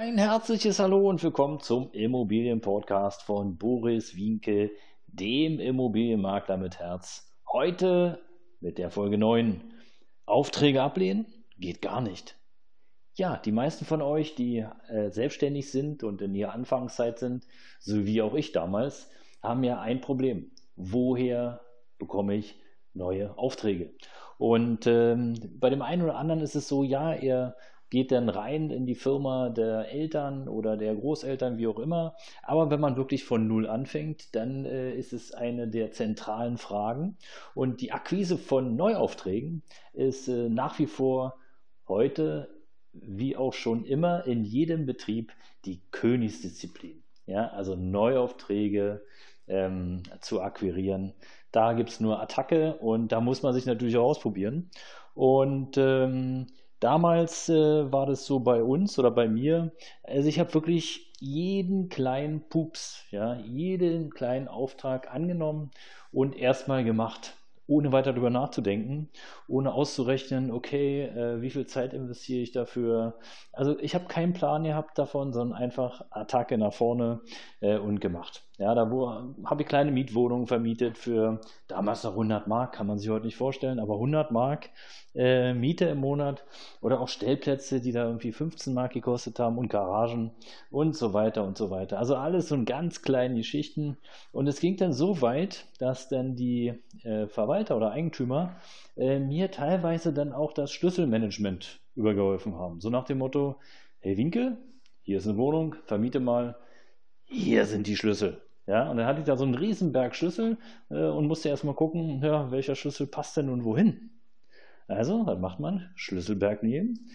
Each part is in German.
Ein herzliches Hallo und willkommen zum Immobilienpodcast von Boris Wienke, dem Immobilienmakler mit Herz. Heute mit der Folge 9. Aufträge ablehnen? Geht gar nicht. Ja, die meisten von euch, die äh, selbstständig sind und in ihrer Anfangszeit sind, so wie auch ich damals, haben ja ein Problem. Woher bekomme ich neue Aufträge? Und ähm, bei dem einen oder anderen ist es so, ja, er geht dann rein in die Firma der Eltern oder der Großeltern, wie auch immer. Aber wenn man wirklich von Null anfängt, dann äh, ist es eine der zentralen Fragen. Und die Akquise von Neuaufträgen ist äh, nach wie vor heute, wie auch schon immer, in jedem Betrieb die Königsdisziplin. Ja, also Neuaufträge ähm, zu akquirieren. Da gibt es nur Attacke und da muss man sich natürlich auch ausprobieren. Und ähm, Damals äh, war das so bei uns oder bei mir. Also ich habe wirklich jeden kleinen Pups, ja, jeden kleinen Auftrag angenommen und erstmal gemacht ohne weiter darüber nachzudenken, ohne auszurechnen, okay, äh, wie viel Zeit investiere ich dafür. Also ich habe keinen Plan gehabt davon, sondern einfach Attacke nach vorne äh, und gemacht. Ja, da habe ich kleine Mietwohnungen vermietet für damals noch 100 Mark, kann man sich heute nicht vorstellen, aber 100 Mark äh, Miete im Monat oder auch Stellplätze, die da irgendwie 15 Mark gekostet haben und Garagen und so weiter und so weiter. Also alles so in ganz kleinen Geschichten. Und es ging dann so weit, dass dann die äh, Verwalter oder Eigentümer äh, mir teilweise dann auch das Schlüsselmanagement übergeholfen haben. So nach dem Motto, hey Winkel, hier ist eine Wohnung, vermiete mal, hier sind die Schlüssel. Ja, und dann hatte ich da so einen Riesenberg Schlüssel äh, und musste erstmal gucken, ja, welcher Schlüssel passt denn nun wohin. Also, was macht man? Schlüsselberg nehmen,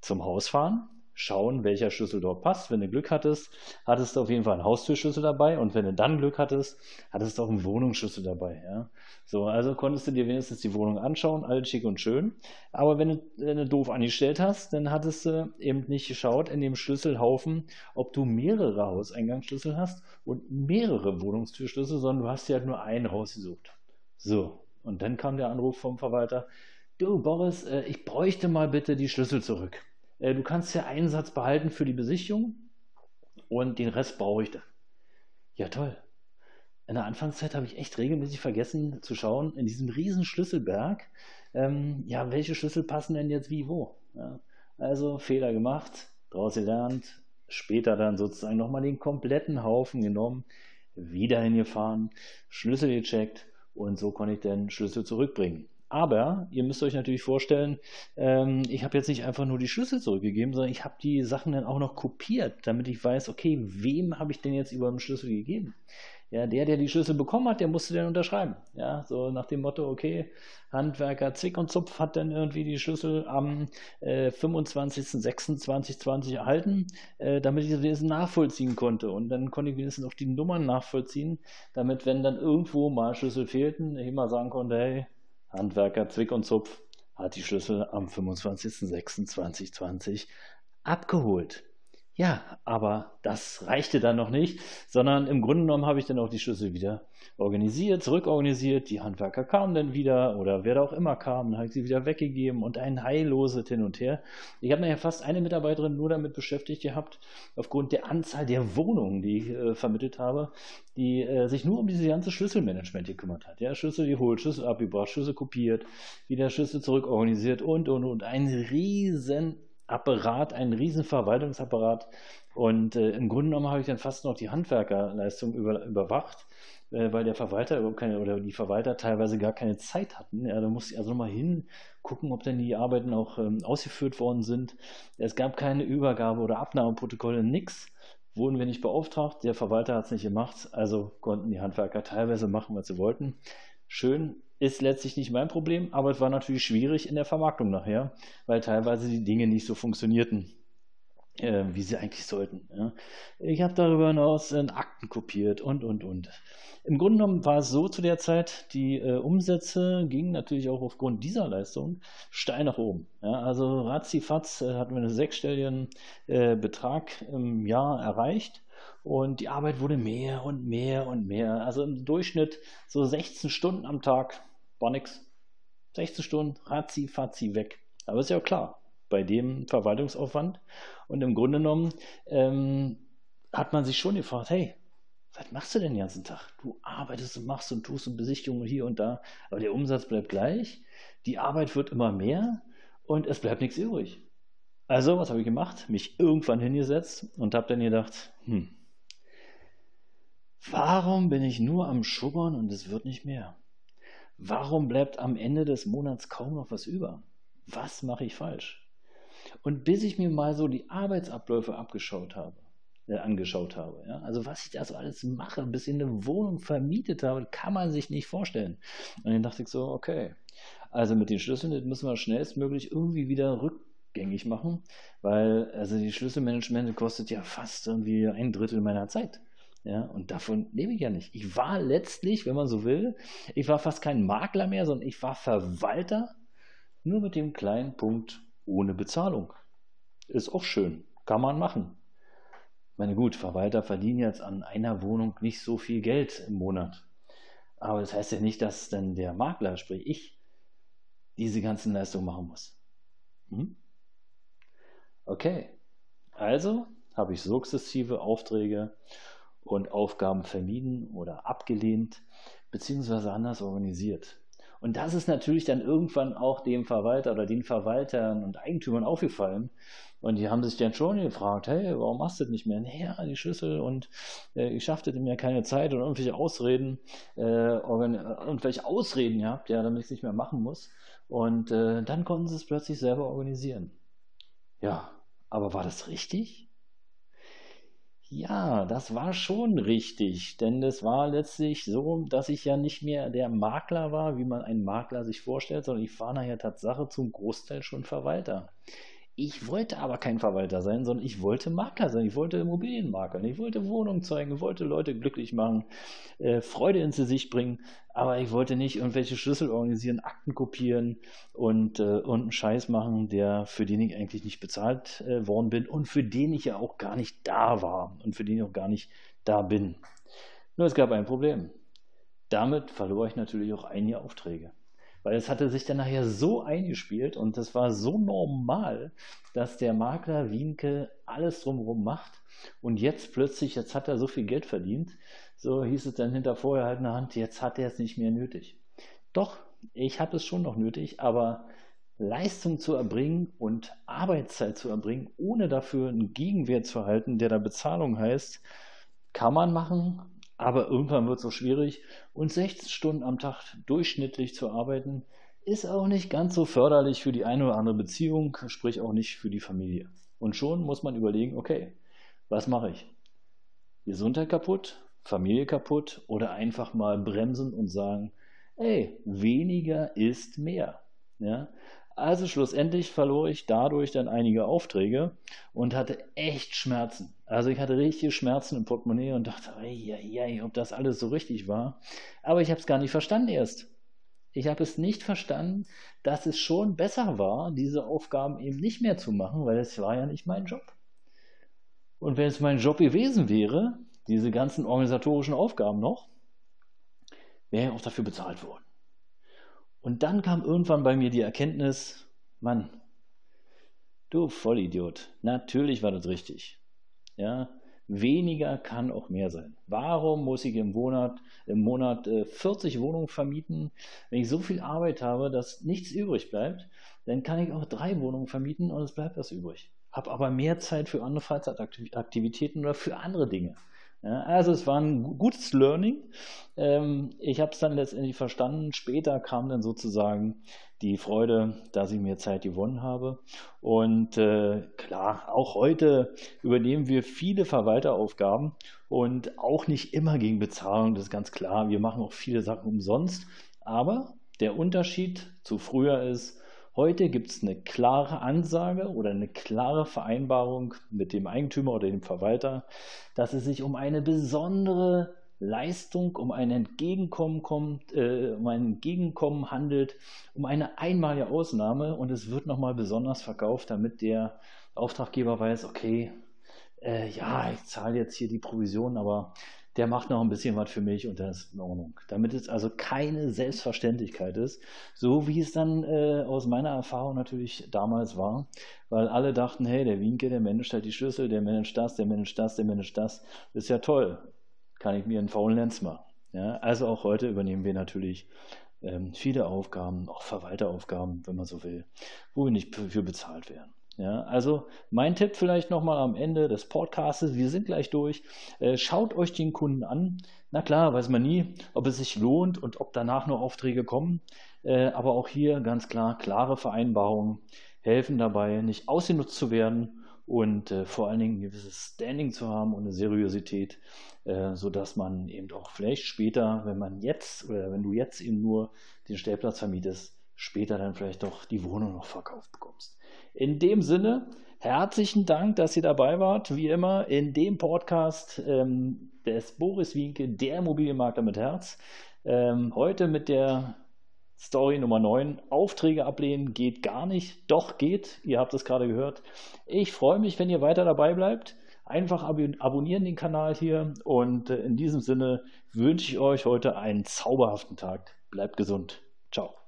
zum Haus fahren, schauen, welcher Schlüssel dort passt. Wenn du Glück hattest, hattest du auf jeden Fall einen Haustürschlüssel dabei und wenn du dann Glück hattest, hattest du auch einen Wohnungsschlüssel dabei. Ja? So, also konntest du dir wenigstens die Wohnung anschauen, alles schick und schön. Aber wenn du, wenn du doof angestellt hast, dann hattest du eben nicht geschaut in dem Schlüsselhaufen, ob du mehrere Hauseingangsschlüssel hast und mehrere Wohnungstürschlüssel, sondern du hast dir halt nur einen rausgesucht. So, und dann kam der Anruf vom Verwalter, du Boris, äh, ich bräuchte mal bitte die Schlüssel zurück. Äh, du kannst ja einen Satz behalten für die Besichtigung und den Rest brauche ich dann. Ja, toll. In der Anfangszeit habe ich echt regelmäßig vergessen zu schauen, in diesem riesen Schlüsselberg, ähm, ja, welche Schlüssel passen denn jetzt wie wo. Ja, also Fehler gemacht, daraus gelernt, später dann sozusagen nochmal den kompletten Haufen genommen, wieder hingefahren, Schlüssel gecheckt und so konnte ich den Schlüssel zurückbringen. Aber ihr müsst euch natürlich vorstellen, ähm, ich habe jetzt nicht einfach nur die Schlüssel zurückgegeben, sondern ich habe die Sachen dann auch noch kopiert, damit ich weiß, okay, wem habe ich denn jetzt über den Schlüssel gegeben? Ja, der, der die Schlüssel bekommen hat, der musste dann unterschreiben. Ja, so nach dem Motto, okay, Handwerker Zick und Zupf hat dann irgendwie die Schlüssel am äh, 25.06.2020 erhalten, äh, damit ich das nachvollziehen konnte. Und dann konnte ich wenigstens auch die Nummern nachvollziehen, damit, wenn dann irgendwo mal Schlüssel fehlten, ich immer sagen konnte, hey, Handwerker Zwick und Zupf hat die Schlüssel am 25.06.2020 abgeholt. Ja, aber das reichte dann noch nicht, sondern im Grunde genommen habe ich dann auch die Schlüssel wieder organisiert, zurückorganisiert. Die Handwerker kamen dann wieder oder wer da auch immer kam, dann habe ich sie wieder weggegeben und ein heilloses Hin und Her. Ich habe nachher fast eine Mitarbeiterin nur damit beschäftigt gehabt, aufgrund der Anzahl der Wohnungen, die ich äh, vermittelt habe, die äh, sich nur um dieses ganze Schlüsselmanagement gekümmert hat. Ja, Schlüssel geholt, Schlüssel abgebracht, Schlüssel kopiert, wieder Schlüssel zurückorganisiert und, und, und. Ein riesen Apparat, einen riesen Verwaltungsapparat. Und äh, im Grunde genommen habe ich dann fast noch die Handwerkerleistung über, überwacht, äh, weil der Verwalter keine, oder die Verwalter teilweise gar keine Zeit hatten. Ja, da musste ich also nochmal hingucken, ob denn die Arbeiten auch ähm, ausgeführt worden sind. Es gab keine Übergabe oder Abnahmeprotokolle, nichts. Wurden wir nicht beauftragt, der Verwalter hat es nicht gemacht, also konnten die Handwerker teilweise machen, was sie wollten. Schön, ist letztlich nicht mein Problem, aber es war natürlich schwierig in der Vermarktung nachher, weil teilweise die Dinge nicht so funktionierten. äh, wie sie eigentlich sollten. Ja. Ich habe darüber hinaus äh, Akten kopiert und, und, und. Im Grunde genommen war es so zu der Zeit, die äh, Umsätze gingen natürlich auch aufgrund dieser Leistung steil nach oben. Ja, also ratzifatz äh, hatten wir einen sechsstelligen äh, Betrag im Jahr erreicht und die Arbeit wurde mehr und mehr und mehr. Also im Durchschnitt so 16 Stunden am Tag war nichts. 16 Stunden, ratzi, weg. Aber ist ja klar, bei dem Verwaltungsaufwand. Und im Grunde genommen ähm, hat man sich schon gefragt, hey, was machst du denn den ganzen Tag? Du arbeitest und machst und tust und Besichtigungen hier und da, aber der Umsatz bleibt gleich, die Arbeit wird immer mehr und es bleibt nichts übrig. Also, was habe ich gemacht? Mich irgendwann hingesetzt und habe dann gedacht, hm, warum bin ich nur am Schubbern und es wird nicht mehr? Warum bleibt am Ende des Monats kaum noch was über? Was mache ich falsch? Und bis ich mir mal so die Arbeitsabläufe abgeschaut habe, äh, angeschaut habe. Ja? Also was ich da so alles mache, bis ich eine Wohnung vermietet habe, kann man sich nicht vorstellen. Und dann dachte ich so, okay, also mit den Schlüsseln das müssen wir schnellstmöglich irgendwie wieder rückgängig machen, weil also die Schlüsselmanagement kostet ja fast irgendwie ein Drittel meiner Zeit. Ja, und davon lebe ich ja nicht. Ich war letztlich, wenn man so will, ich war fast kein Makler mehr, sondern ich war Verwalter, nur mit dem kleinen Punkt ohne Bezahlung. Ist auch schön, kann man machen meine, gut, Verwalter verdienen jetzt an einer Wohnung nicht so viel Geld im Monat. Aber das heißt ja nicht, dass dann der Makler, sprich ich, diese ganzen Leistungen machen muss. Hm? Okay, also habe ich sukzessive Aufträge und Aufgaben vermieden oder abgelehnt, beziehungsweise anders organisiert. Und das ist natürlich dann irgendwann auch dem Verwalter oder den Verwaltern und Eigentümern aufgefallen, und die haben sich dann schon gefragt, hey, warum machst du das nicht mehr? Naja, die Schlüssel und äh, ich schaffte mir keine Zeit und irgendwelche Ausreden, äh, irgendwelche Ausreden gehabt, ja, damit ich es nicht mehr machen muss. Und äh, dann konnten sie es plötzlich selber organisieren. Ja, aber war das richtig? Ja, das war schon richtig, denn es war letztlich so, dass ich ja nicht mehr der Makler war, wie man einen Makler sich vorstellt, sondern ich war nachher Tatsache zum Großteil schon Verwalter. Ich wollte aber kein Verwalter sein, sondern ich wollte Makler sein. Ich wollte Immobilienmakler. Ich wollte Wohnungen zeigen, ich wollte Leute glücklich machen, äh, Freude ins Gesicht bringen. Aber ich wollte nicht irgendwelche Schlüssel organisieren, Akten kopieren und, äh, und einen Scheiß machen, der, für den ich eigentlich nicht bezahlt äh, worden bin und für den ich ja auch gar nicht da war und für den ich auch gar nicht da bin. Nur es gab ein Problem. Damit verlor ich natürlich auch einige Aufträge. Weil es hatte sich dann nachher so eingespielt und es war so normal, dass der Makler Wienke alles drumherum macht. Und jetzt plötzlich, jetzt hat er so viel Geld verdient, so hieß es dann hinter vorgehaltener Hand, jetzt hat er es nicht mehr nötig. Doch, ich habe es schon noch nötig, aber Leistung zu erbringen und Arbeitszeit zu erbringen, ohne dafür einen Gegenwert zu erhalten, der da Bezahlung heißt, kann man machen, aber irgendwann wird es auch schwierig und 16 Stunden am Tag durchschnittlich zu arbeiten, ist auch nicht ganz so förderlich für die eine oder andere Beziehung, sprich auch nicht für die Familie. Und schon muss man überlegen, okay, was mache ich? Gesundheit kaputt, Familie kaputt oder einfach mal bremsen und sagen, ey, weniger ist mehr. Ja? Also schlussendlich verlor ich dadurch dann einige Aufträge und hatte echt Schmerzen. Also ich hatte richtige Schmerzen im Portemonnaie und dachte, ei, ob das alles so richtig war. Aber ich habe es gar nicht verstanden erst. Ich habe es nicht verstanden, dass es schon besser war, diese Aufgaben eben nicht mehr zu machen, weil es war ja nicht mein Job. Und wenn es mein Job gewesen wäre, diese ganzen organisatorischen Aufgaben noch, wäre ich auch dafür bezahlt worden. Und dann kam irgendwann bei mir die Erkenntnis, Mann, du Vollidiot, natürlich war das richtig. Ja, weniger kann auch mehr sein. Warum muss ich im Monat, im Monat 40 äh, Wohnungen vermieten? Wenn ich so viel Arbeit habe, dass nichts übrig bleibt, dann kann ich auch drei Wohnungen vermieten und es bleibt was übrig. Habe aber mehr Zeit für andere Freizeitaktivitäten oder für andere Dinge. Ja, also es war ein gutes Learning. Ähm, ich habe es dann letztendlich verstanden. Später kam dann sozusagen die Freude, dass ich mir Zeit gewonnen habe. Und äh, klar, auch heute übernehmen wir viele Verwalteraufgaben und auch nicht immer gegen Bezahlung, das ist ganz klar. Wir machen auch viele Sachen umsonst. Aber der Unterschied zu früher ist, Heute gibt es eine klare Ansage oder eine klare Vereinbarung mit dem Eigentümer oder dem Verwalter, dass es sich um eine besondere Leistung, um ein Entgegenkommen kommt, äh, um ein Entgegenkommen handelt, um eine einmalige Ausnahme. Und es wird nochmal besonders verkauft, damit der Auftraggeber weiß, okay, äh, ja, ich zahle jetzt hier die Provision, aber der macht noch ein bisschen was für mich und das ist in Ordnung. Damit es also keine Selbstverständlichkeit ist, so wie es dann äh, aus meiner Erfahrung natürlich damals war, weil alle dachten, hey, der Wienke, der managt halt die Schlüssel, der managt das, der managt das, der managt das, das ist ja toll, kann ich mir einen faulen Lenz machen. Ja, also auch heute übernehmen wir natürlich ähm, viele Aufgaben, auch Verwalteraufgaben, wenn man so will, wo wir nicht für bezahlt werden. Ja, also mein Tipp vielleicht nochmal am Ende des Podcasts, wir sind gleich durch. Äh, schaut euch den Kunden an. Na klar, weiß man nie, ob es sich lohnt und ob danach noch Aufträge kommen. Äh, aber auch hier ganz klar, klare Vereinbarungen helfen dabei, nicht ausgenutzt zu werden und äh, vor allen Dingen ein gewisses Standing zu haben und eine Seriosität, sodass man eben auch vielleicht später, wenn man jetzt oder wenn du jetzt eben nur den Stellplatz vermietest, später dann vielleicht doch die Wohnung noch verkauft bekommst. In dem Sinne, herzlichen Dank, dass ihr dabei wart. Wie immer in dem Podcast ähm, des Boris Wienke, der Immobilienmakler mit Herz. Ähm, heute mit der Story Nummer 9. Aufträge ablehnen geht gar nicht. Doch geht. Ihr habt es gerade gehört. Ich freue mich, wenn ihr weiter dabei bleibt. Einfach ab abonnieren den Kanal hier. Und äh, in diesem Sinne wünsche ich euch heute einen zauberhaften Tag. Bleibt gesund. Ciao.